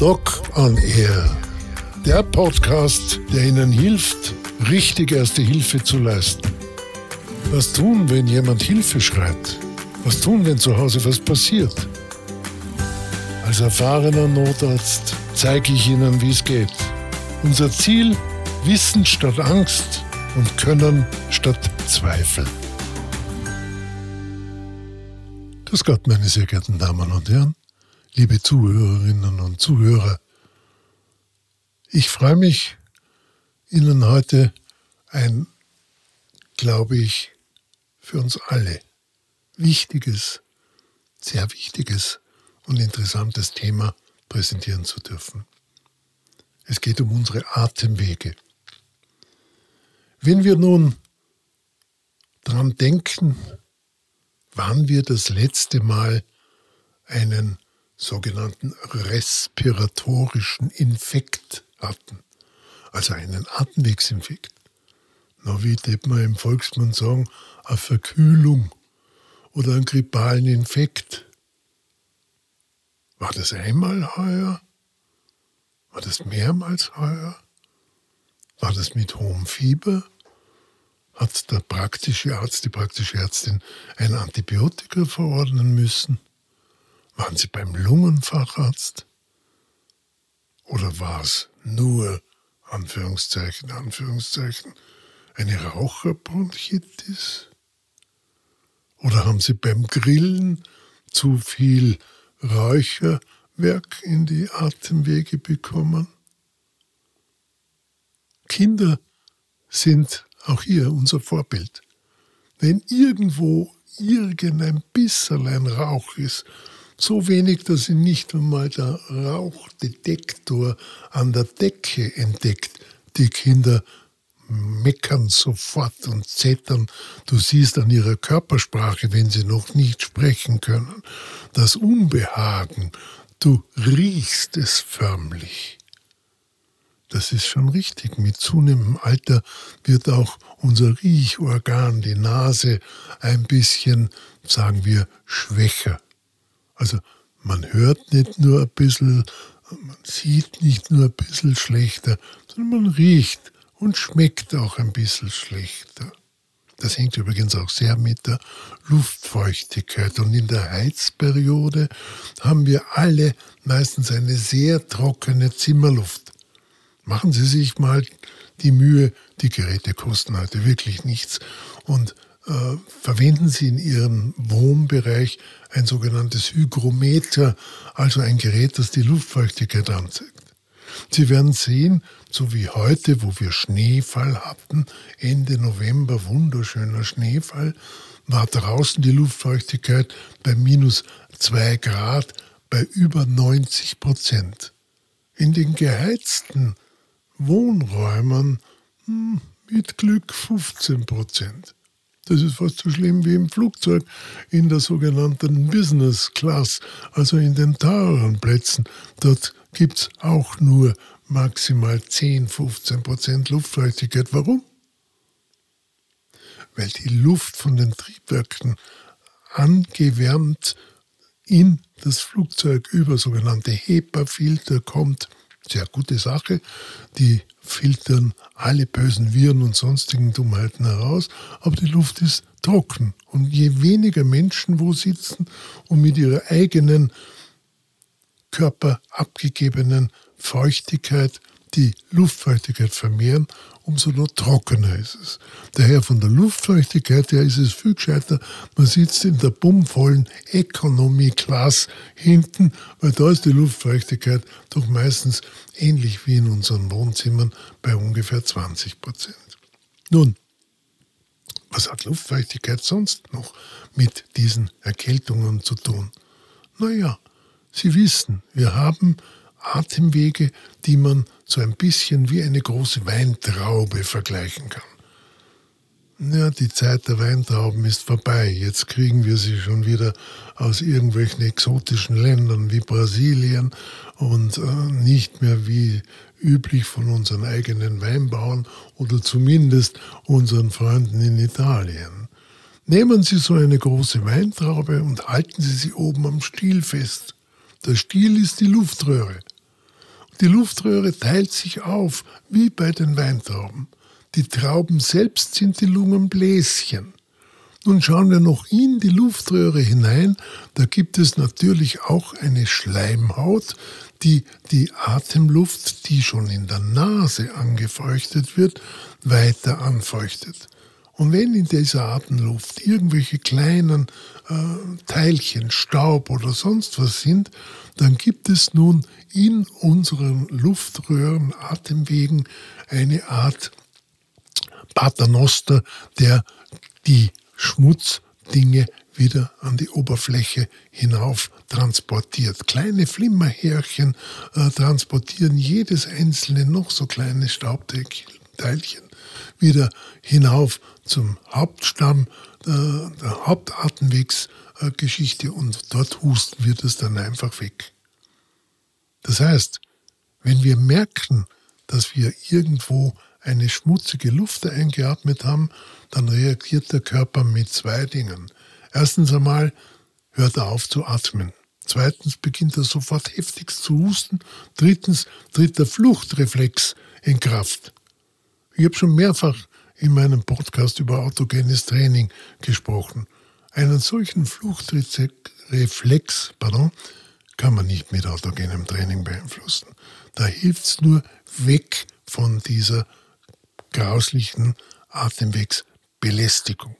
Doc on Air. Der Podcast, der Ihnen hilft, richtig erste Hilfe zu leisten. Was tun, wenn jemand Hilfe schreit? Was tun, wenn zu Hause was passiert? Als erfahrener Notarzt zeige ich Ihnen, wie es geht. Unser Ziel, Wissen statt Angst und Können statt Zweifel. Grüß Gott, meine sehr geehrten Damen und Herren, liebe Zuhörerinnen und Zuhörer. Ich freue mich, Ihnen heute ein, glaube ich, für uns alle wichtiges, sehr wichtiges und interessantes Thema präsentieren zu dürfen. Es geht um unsere Atemwege. Wenn wir nun daran denken, wann wir das letzte Mal einen sogenannten respiratorischen Infekt hatten, also einen Atemwegsinfekt. Na, wie tät man im Volksmund sagen, eine Verkühlung oder einen grippalen Infekt. War das einmal heuer? War das mehrmals heuer? War das mit hohem Fieber? hat der praktische Arzt, die praktische Ärztin ein Antibiotika verordnen müssen? Waren Sie beim Lungenfacharzt? Oder war es nur, Anführungszeichen, Anführungszeichen, eine Raucherbronchitis? Oder haben Sie beim Grillen zu viel Räucherwerk in die Atemwege bekommen? Kinder sind auch hier unser Vorbild. Wenn irgendwo irgendein bisschen Rauch ist, so wenig, dass sie nicht einmal der Rauchdetektor an der Decke entdeckt, die Kinder meckern sofort und zettern. Du siehst an ihrer Körpersprache, wenn sie noch nicht sprechen können, das Unbehagen. Du riechst es förmlich. Das ist schon richtig. Mit zunehmendem Alter wird auch unser Riechorgan, die Nase, ein bisschen, sagen wir, schwächer. Also man hört nicht nur ein bisschen, man sieht nicht nur ein bisschen schlechter, sondern man riecht und schmeckt auch ein bisschen schlechter. Das hängt übrigens auch sehr mit der Luftfeuchtigkeit. Und in der Heizperiode haben wir alle meistens eine sehr trockene Zimmerluft. Machen Sie sich mal die Mühe, die Geräte kosten heute wirklich nichts. Und äh, verwenden Sie in Ihrem Wohnbereich ein sogenanntes Hygrometer, also ein Gerät, das die Luftfeuchtigkeit anzeigt. Sie werden sehen, so wie heute, wo wir Schneefall hatten, Ende November, wunderschöner Schneefall, war draußen die Luftfeuchtigkeit bei minus 2 Grad bei über 90 Prozent. In den geheizten Wohnräumen hm, mit Glück 15 Prozent. Das ist fast so schlimm wie im Flugzeug in der sogenannten Business Class, also in den teureren Plätzen. Dort gibt es auch nur maximal 10, 15 Prozent Luftfeuchtigkeit. Warum? Weil die Luft von den Triebwerken angewärmt in das Flugzeug über sogenannte HEPA-Filter kommt sehr gute Sache. Die filtern alle bösen Viren und sonstigen Dummheiten heraus, aber die Luft ist trocken. Und je weniger Menschen wo sitzen und mit ihrer eigenen Körper abgegebenen Feuchtigkeit die Luftfeuchtigkeit vermehren, umso trockener ist es. Daher von der Luftfeuchtigkeit her ist es viel gescheiter, man sitzt in der bummvollen Economy Class hinten, weil da ist die Luftfeuchtigkeit doch meistens ähnlich wie in unseren Wohnzimmern bei ungefähr 20 Prozent. Nun, was hat Luftfeuchtigkeit sonst noch mit diesen Erkältungen zu tun? Naja, Sie wissen, wir haben Atemwege, die man so ein bisschen wie eine große Weintraube vergleichen kann. Ja, die Zeit der Weintrauben ist vorbei. Jetzt kriegen wir sie schon wieder aus irgendwelchen exotischen Ländern wie Brasilien und äh, nicht mehr wie üblich von unseren eigenen Weinbauern oder zumindest unseren Freunden in Italien. Nehmen Sie so eine große Weintraube und halten Sie sie oben am Stiel fest. Der Stiel ist die Luftröhre. Die Luftröhre teilt sich auf, wie bei den Weintrauben. Die Trauben selbst sind die Lungenbläschen. Nun schauen wir noch in die Luftröhre hinein. Da gibt es natürlich auch eine Schleimhaut, die die Atemluft, die schon in der Nase angefeuchtet wird, weiter anfeuchtet. Und wenn in dieser Atemluft irgendwelche kleinen äh, Teilchen, Staub oder sonst was sind, dann gibt es nun in unseren Luftröhren, Atemwegen eine Art Paternoster, der die Schmutzdinge wieder an die Oberfläche hinauf transportiert. Kleine Flimmerhärchen äh, transportieren jedes einzelne noch so kleine Staubteilchen wieder hinauf zum Hauptstamm äh, der Hauptatemwegsgeschichte und dort husten wir das dann einfach weg. Das heißt, wenn wir merken, dass wir irgendwo eine schmutzige Luft eingeatmet haben, dann reagiert der Körper mit zwei Dingen. Erstens einmal hört er auf zu atmen. Zweitens beginnt er sofort heftigst zu husten. Drittens tritt der Fluchtreflex in Kraft. Ich habe schon mehrfach in meinem Podcast über autogenes Training gesprochen. Einen solchen Fluchtreflex pardon, kann man nicht mit autogenem Training beeinflussen. Da hilft es nur weg von dieser grauslichen Atemwegsbelästigung.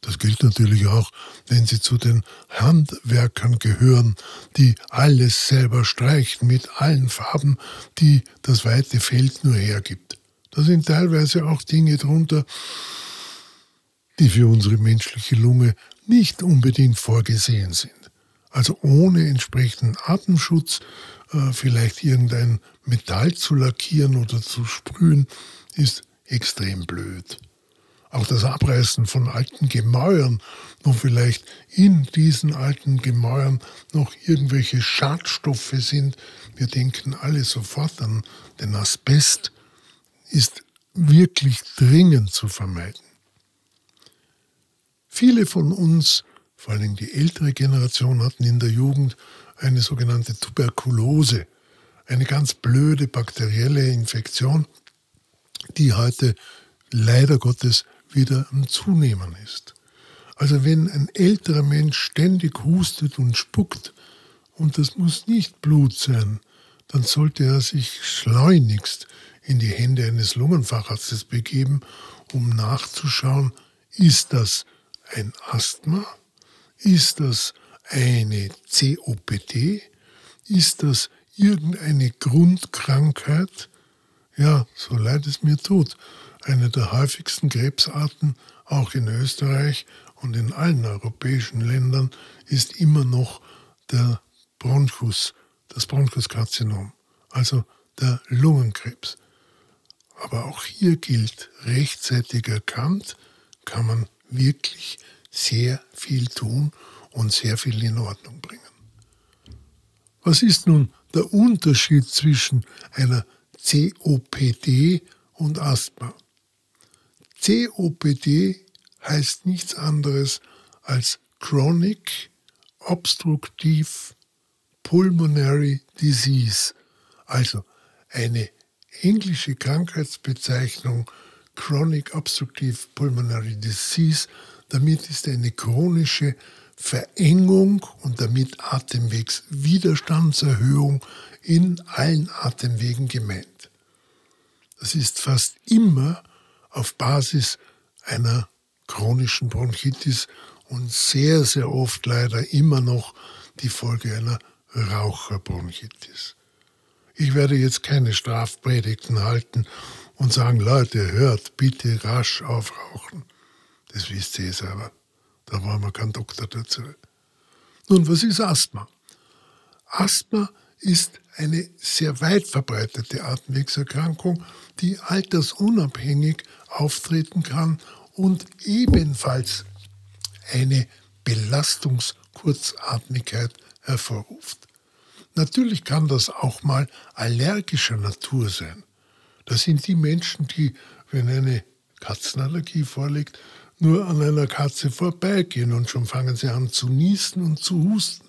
Das gilt natürlich auch, wenn Sie zu den Handwerkern gehören, die alles selber streichen mit allen Farben, die das weite Feld nur hergibt. Da sind teilweise auch Dinge drunter, die für unsere menschliche Lunge nicht unbedingt vorgesehen sind. Also ohne entsprechenden Atemschutz, äh, vielleicht irgendein Metall zu lackieren oder zu sprühen, ist extrem blöd. Auch das Abreißen von alten Gemäuern, wo vielleicht in diesen alten Gemäuern noch irgendwelche Schadstoffe sind. Wir denken alle sofort an den Asbest, ist wirklich dringend zu vermeiden. Viele von uns, vor allem die ältere Generation, hatten in der Jugend eine sogenannte Tuberkulose, eine ganz blöde bakterielle Infektion, die heute leider Gottes wieder am Zunehmen ist. Also wenn ein älterer Mensch ständig hustet und spuckt, und das muss nicht Blut sein, dann sollte er sich schleunigst in die Hände eines Lungenfacharztes begeben, um nachzuschauen, ist das ein Asthma? Ist das eine COPD? Ist das irgendeine Grundkrankheit? Ja, so leid es mir tut, eine der häufigsten Krebsarten, auch in Österreich und in allen europäischen Ländern, ist immer noch der Bronchus, das Bronchuskarzinom, also der Lungenkrebs. Aber auch hier gilt, rechtzeitig erkannt, kann man wirklich sehr viel tun und sehr viel in Ordnung bringen. Was ist nun der Unterschied zwischen einer COPD und Asthma. COPD heißt nichts anderes als Chronic Obstructive Pulmonary Disease, also eine englische Krankheitsbezeichnung Chronic Obstructive Pulmonary Disease. Damit ist eine chronische Verengung und damit Atemwegswiderstandserhöhung in allen Atemwegen gemeint. Das ist fast immer auf Basis einer chronischen Bronchitis und sehr, sehr oft leider immer noch die Folge einer Raucherbronchitis. Ich werde jetzt keine Strafpredigten halten und sagen, Leute, hört bitte rasch auf Rauchen. Das wisst ihr selber. Da war man kein Doktor dazu. Nun, was ist Asthma? Asthma ist eine sehr weit verbreitete Atemwegserkrankung, die altersunabhängig auftreten kann und ebenfalls eine Belastungskurzatmigkeit hervorruft. Natürlich kann das auch mal allergischer Natur sein. Das sind die Menschen, die, wenn eine Katzenallergie vorliegt, nur an einer Katze vorbeigehen und schon fangen sie an zu niesen und zu husten,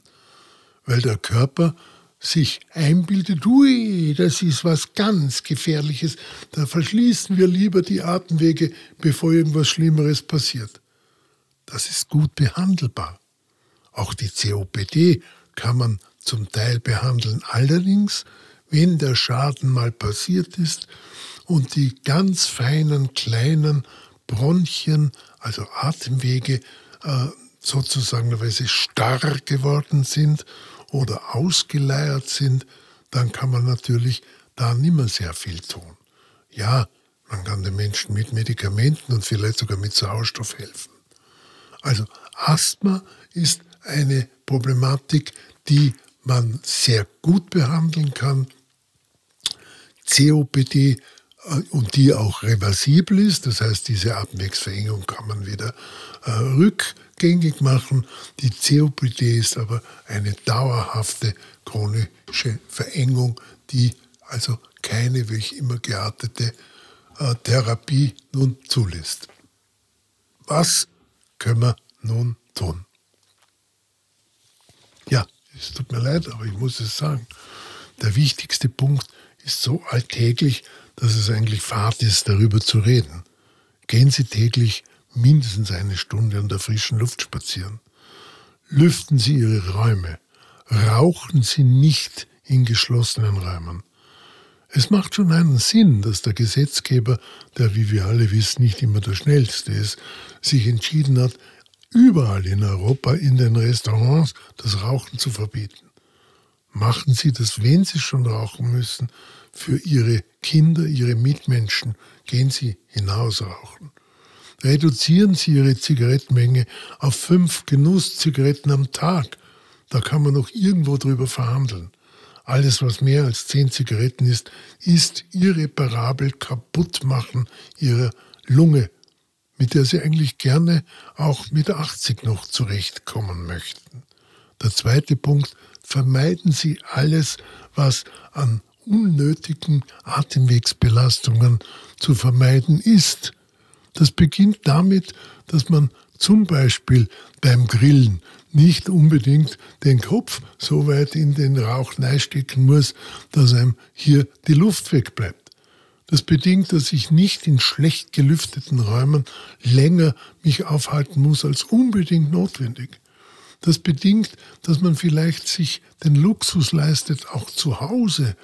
weil der Körper sich einbildet, ui, das ist was ganz Gefährliches, da verschließen wir lieber die Atemwege, bevor irgendwas Schlimmeres passiert. Das ist gut behandelbar. Auch die COPD kann man zum Teil behandeln. Allerdings, wenn der Schaden mal passiert ist und die ganz feinen kleinen Bronchien, also Atemwege, äh, sozusagen starr geworden sind oder ausgeleiert sind, dann kann man natürlich da nicht mehr sehr viel tun. Ja, man kann den Menschen mit Medikamenten und vielleicht sogar mit Sauerstoff helfen. Also Asthma ist eine Problematik, die man sehr gut behandeln kann. COPD äh, und die auch reversibel ist, das heißt, diese Atemwegsverengung kann man wieder äh, rückgängig machen. Die COPD ist aber eine dauerhafte chronische Verengung, die also keine, wie ich immer geartete, äh, Therapie nun zulässt. Was können wir nun tun? Ja, es tut mir leid, aber ich muss es sagen. Der wichtigste Punkt ist so alltäglich, dass es eigentlich Fahrt ist, darüber zu reden. Gehen Sie täglich mindestens eine Stunde an der frischen Luft spazieren. Lüften Sie Ihre Räume. Rauchen Sie nicht in geschlossenen Räumen. Es macht schon einen Sinn, dass der Gesetzgeber, der wie wir alle wissen nicht immer der schnellste ist, sich entschieden hat, überall in Europa in den Restaurants das Rauchen zu verbieten. Machen Sie das, wenn Sie schon rauchen müssen, für Ihre Kinder, Ihre Mitmenschen. Gehen Sie hinaus rauchen. Reduzieren Sie Ihre Zigarettenmenge auf fünf Genusszigaretten am Tag. Da kann man noch irgendwo drüber verhandeln. Alles, was mehr als zehn Zigaretten ist, ist irreparabel kaputtmachen Ihrer Lunge, mit der Sie eigentlich gerne auch mit 80 noch zurechtkommen möchten. Der zweite Punkt, vermeiden Sie alles, was an unnötigen Atemwegsbelastungen zu vermeiden ist. Das beginnt damit, dass man zum Beispiel beim Grillen nicht unbedingt den Kopf so weit in den Rauch stecken muss, dass einem hier die Luft wegbleibt. Das bedingt, dass ich nicht in schlecht gelüfteten Räumen länger mich aufhalten muss als unbedingt notwendig. Das bedingt, dass man vielleicht sich den Luxus leistet, auch zu Hause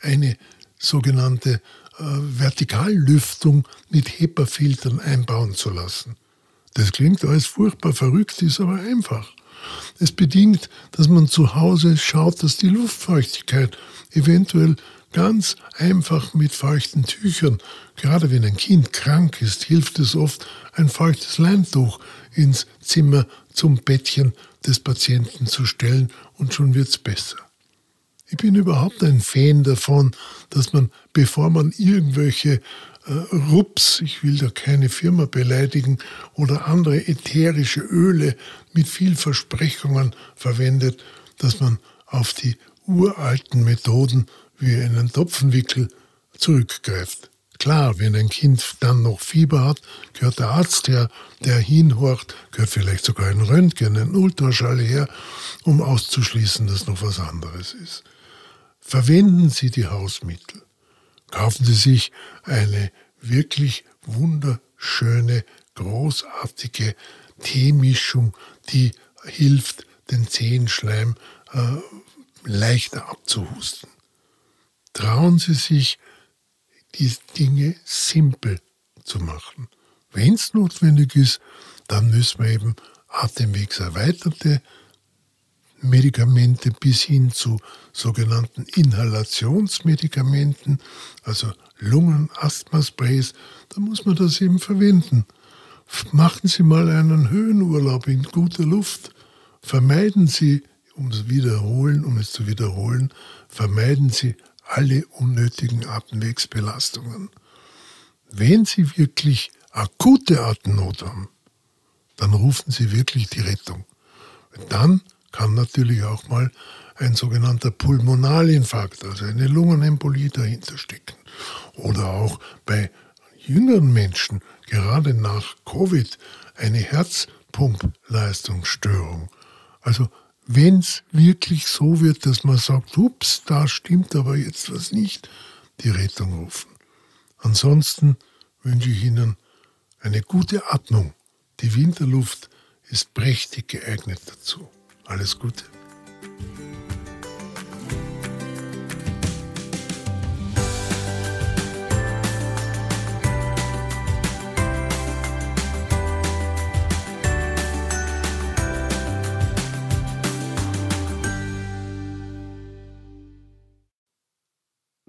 eine sogenannte äh, Vertikallüftung mit HEPA-Filtern einbauen zu lassen. Das klingt alles furchtbar verrückt, ist aber einfach. Es bedingt, dass man zu Hause schaut, dass die Luftfeuchtigkeit eventuell ganz einfach mit feuchten Tüchern, gerade wenn ein Kind krank ist, hilft es oft, ein feuchtes Leintuch ins Zimmer zum Bettchen des Patienten zu stellen und schon wird's besser. Ich bin überhaupt ein Fan davon, dass man, bevor man irgendwelche äh, Rups, ich will da keine Firma beleidigen, oder andere ätherische Öle mit viel Versprechungen verwendet, dass man auf die uralten Methoden wie einen Topfenwickel zurückgreift. Klar, wenn ein Kind dann noch Fieber hat, gehört der Arzt her, der hinhorcht, gehört vielleicht sogar ein Röntgen, ein Ultraschall her, um auszuschließen, dass noch was anderes ist. Verwenden Sie die Hausmittel. Kaufen Sie sich eine wirklich wunderschöne, großartige Teemischung, die hilft, den Zehenschleim äh, leichter abzuhusten. Trauen Sie sich, die Dinge simpel zu machen. Wenn es notwendig ist, dann müssen wir eben atemwegserweiterte Medikamente bis hin zu sogenannten Inhalationsmedikamenten, also Lungen-Asthma-Sprays, da muss man das eben verwenden. Machen Sie mal einen Höhenurlaub in guter Luft. Vermeiden Sie, um es wiederholen, um es zu wiederholen, vermeiden Sie alle unnötigen Atemwegsbelastungen. Wenn Sie wirklich akute Atemnot haben, dann rufen Sie wirklich die Rettung. Dann kann natürlich auch mal ein sogenannter Pulmonalinfarkt, also eine Lungenembolie dahinter stecken. Oder auch bei jüngeren Menschen, gerade nach Covid, eine Herzpumpleistungsstörung. Also wenn es wirklich so wird, dass man sagt, ups, da stimmt aber jetzt was nicht, die Rettung rufen. Ansonsten wünsche ich Ihnen eine gute Atmung. Die Winterluft ist prächtig geeignet dazu. Alles Gute.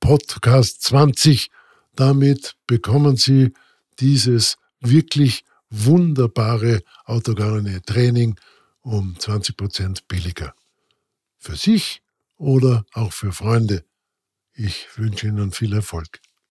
Podcast 20. Damit bekommen Sie dieses wirklich wunderbare autogene Training um 20 Prozent billiger. Für sich oder auch für Freunde. Ich wünsche Ihnen viel Erfolg.